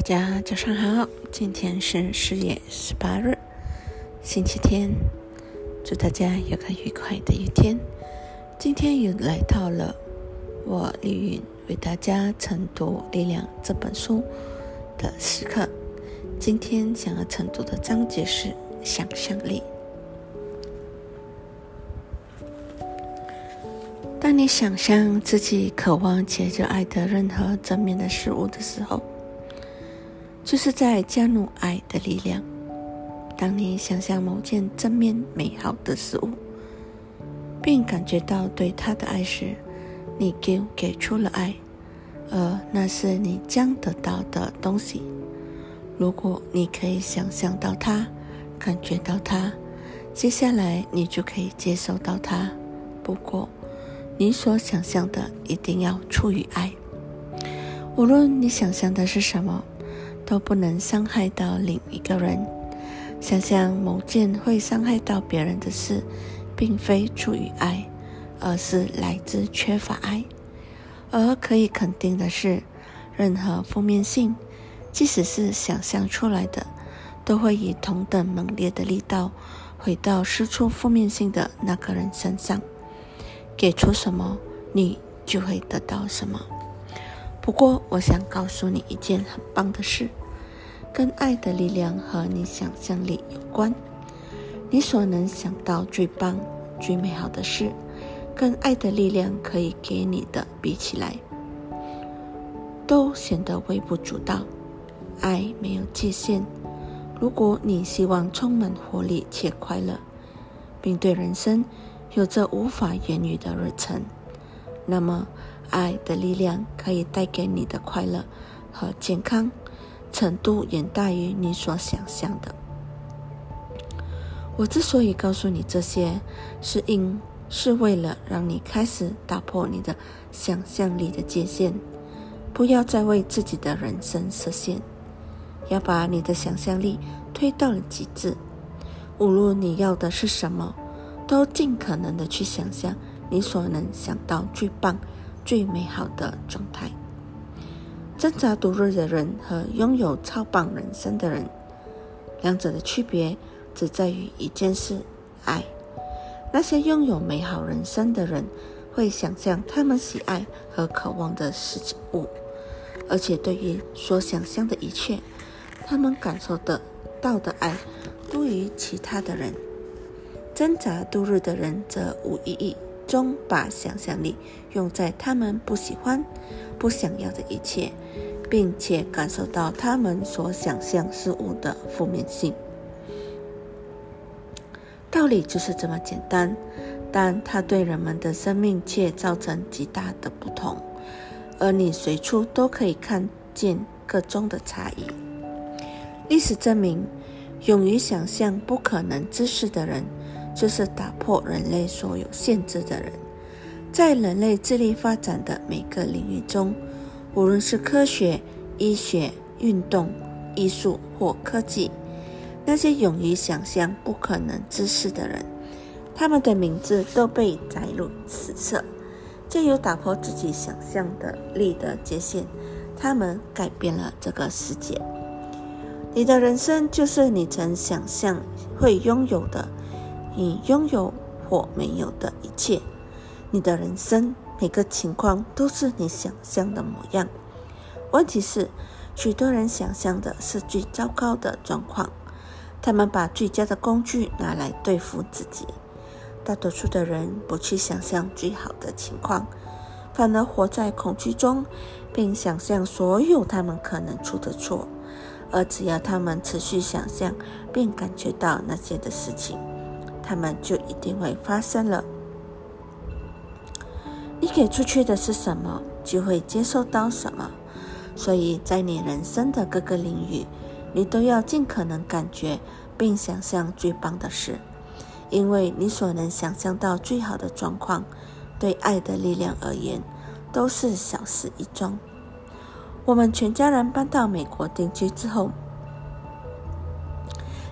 大家早上好，今天是四月十八日，星期天，祝大家有个愉快的一天。今天又来到了我丽云为大家晨读《力量》这本书的时刻。今天想要晨读的章节是想象力。当你想象自己渴望且热爱的任何正面的事物的时候，就是在加入爱的力量。当你想象某件正面美好的事物，并感觉到对它的爱时，你给给出了爱，而那是你将得到的东西。如果你可以想象到它，感觉到它，接下来你就可以接受到它。不过，你所想象的一定要出于爱，无论你想象的是什么，都不能伤害到另一个人。想想某件会伤害到别人的事，并非出于爱，而是来自缺乏爱。而可以肯定的是，任何负面性，即使是想象出来的，都会以同等猛烈的力道回到施出负面性的那个人身上。给出什么，你就会得到什么。不过，我想告诉你一件很棒的事，跟爱的力量和你想象力有关。你所能想到最棒、最美好的事，跟爱的力量可以给你的比起来，都显得微不足道。爱没有界限。如果你希望充满活力且快乐，并对人生，有着无法言语的热忱，那么爱的力量可以带给你的快乐和健康程度远大于你所想象的。我之所以告诉你这些，是因是为了让你开始打破你的想象力的界限，不要再为自己的人生设限，要把你的想象力推到了极致。无论你要的是什么。都尽可能的去想象你所能想到最棒、最美好的状态。挣扎度日的人和拥有超棒人生的人，两者的区别只在于一件事：爱。那些拥有美好人生的人，会想象他们喜爱和渴望的事物，而且对于所想象的一切，他们感受得到的爱多于其他的人。挣扎度日的人则无意义中把想象力用在他们不喜欢、不想要的一切，并且感受到他们所想象事物的负面性。道理就是这么简单，但它对人们的生命却造成极大的不同，而你随处都可以看见各中的差异。历史证明，勇于想象不可能之事的人。就是打破人类所有限制的人，在人类智力发展的每个领域中，无论是科学、医学、运动、艺术或科技，那些勇于想象不可能之事的人，他们的名字都被载入史册。借由打破自己想象的力的界限，他们改变了这个世界。你的人生就是你曾想象会拥有的。你拥有或没有的一切，你的人生每个情况都是你想象的模样。问题是，许多人想象的是最糟糕的状况，他们把最佳的工具拿来对付自己。大多数的人不去想象最好的情况，反而活在恐惧中，并想象所有他们可能出的错。而只要他们持续想象，并感觉到那些的事情。他们就一定会发生了。你给出去的是什么，就会接收到什么。所以在你人生的各个领域，你都要尽可能感觉并想象最棒的事，因为你所能想象到最好的状况，对爱的力量而言，都是小事一桩。我们全家人搬到美国定居之后。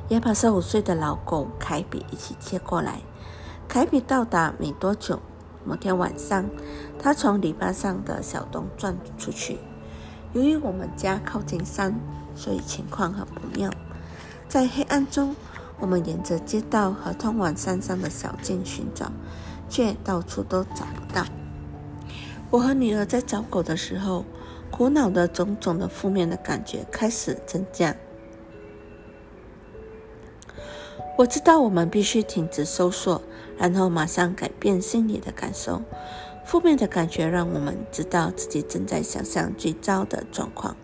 也把十五岁的老狗凯比一起接过来。凯比到达没多久，某天晚上，他从篱笆上的小洞钻出去，由于我们家靠近山，所以情况很不妙。在黑暗中，我们沿着街道和通往山上的小径寻找，却到处都找不到。我和女儿在找狗的时候，苦恼的种种的负面的感觉开始增加。我知道我们必须停止搜索，然后马上改变心里的感受。负面的感觉让我们知道自己正在想象最糟的状况。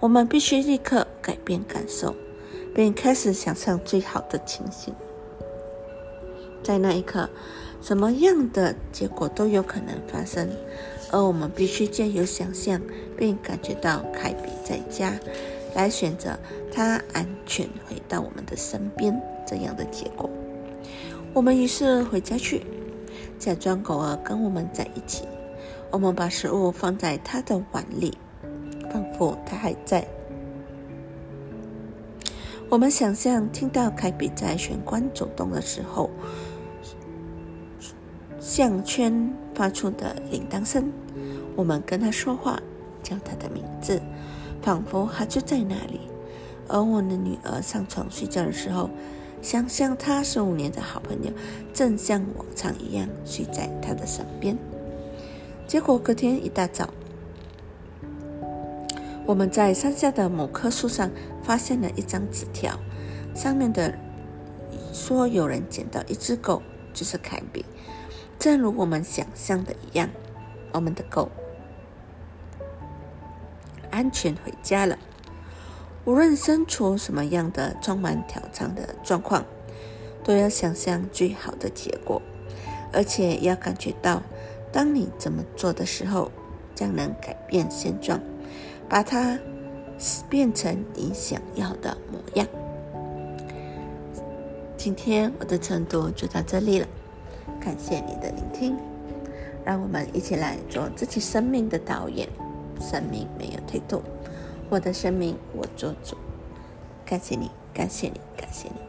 我们必须立刻改变感受，并开始想象最好的情形。在那一刻。什么样的结果都有可能发生，而我们必须借由想象并感觉到凯比在家，来选择他安全回到我们的身边这样的结果。我们于是回家去，假装狗儿跟我们在一起。我们把食物放在他的碗里，仿佛他还在。我们想象听到凯比在玄关走动的时候。项圈发出的铃铛声，我们跟他说话，叫他的名字，仿佛他就在那里。而我的女儿上床睡觉的时候，想象她十五年的好朋友正像往常一样睡在她的身边。结果隔天一大早，我们在山下的某棵树上发现了一张纸条，上面的说有人捡到一只狗，就是凯比。正如我们想象的一样，我们的狗安全回家了。无论身处什么样的充满挑战的状况，都要想象最好的结果，而且要感觉到，当你这么做的时候，将能改变现状，把它变成你想要的模样。今天我的晨读就到这里了。感谢你的聆听，让我们一起来做自己生命的导演。生命没有推动，我的生命我做主。感谢你，感谢你，感谢你。